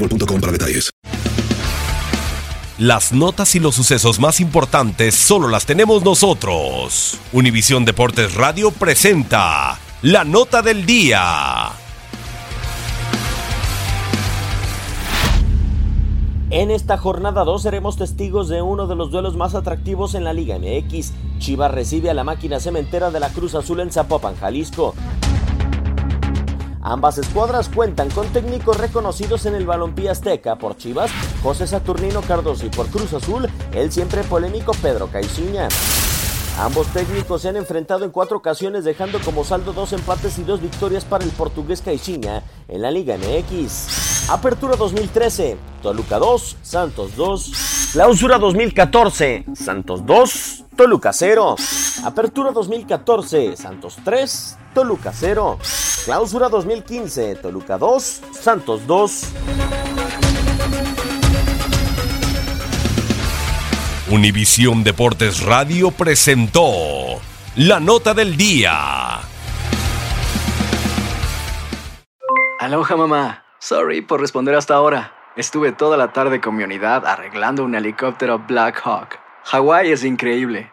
boostmobile.com para detalles. Las notas y los sucesos más importantes solo las tenemos nosotros. Univisión Deportes Radio presenta la nota del día. En esta jornada 2 seremos testigos de uno de los duelos más atractivos en la Liga MX. Chivas recibe a la máquina cementera de la Cruz Azul en Zapopan, Jalisco. Ambas escuadras cuentan con técnicos reconocidos en el balompié azteca por Chivas, José Saturnino Cardoso y por Cruz Azul, el siempre polémico Pedro Caiciña. Ambos técnicos se han enfrentado en cuatro ocasiones dejando como saldo dos empates y dos victorias para el portugués Caixinha en la Liga MX. Apertura 2013, Toluca 2, Santos 2. Clausura 2014, Santos 2, Toluca 0. Apertura 2014, Santos 3, Toluca 0. Clausura 2015, Toluca 2, Santos 2. Univisión Deportes Radio presentó la nota del día. Aloha mamá. Sorry por responder hasta ahora. Estuve toda la tarde con mi unidad arreglando un helicóptero Black Hawk. Hawái es increíble.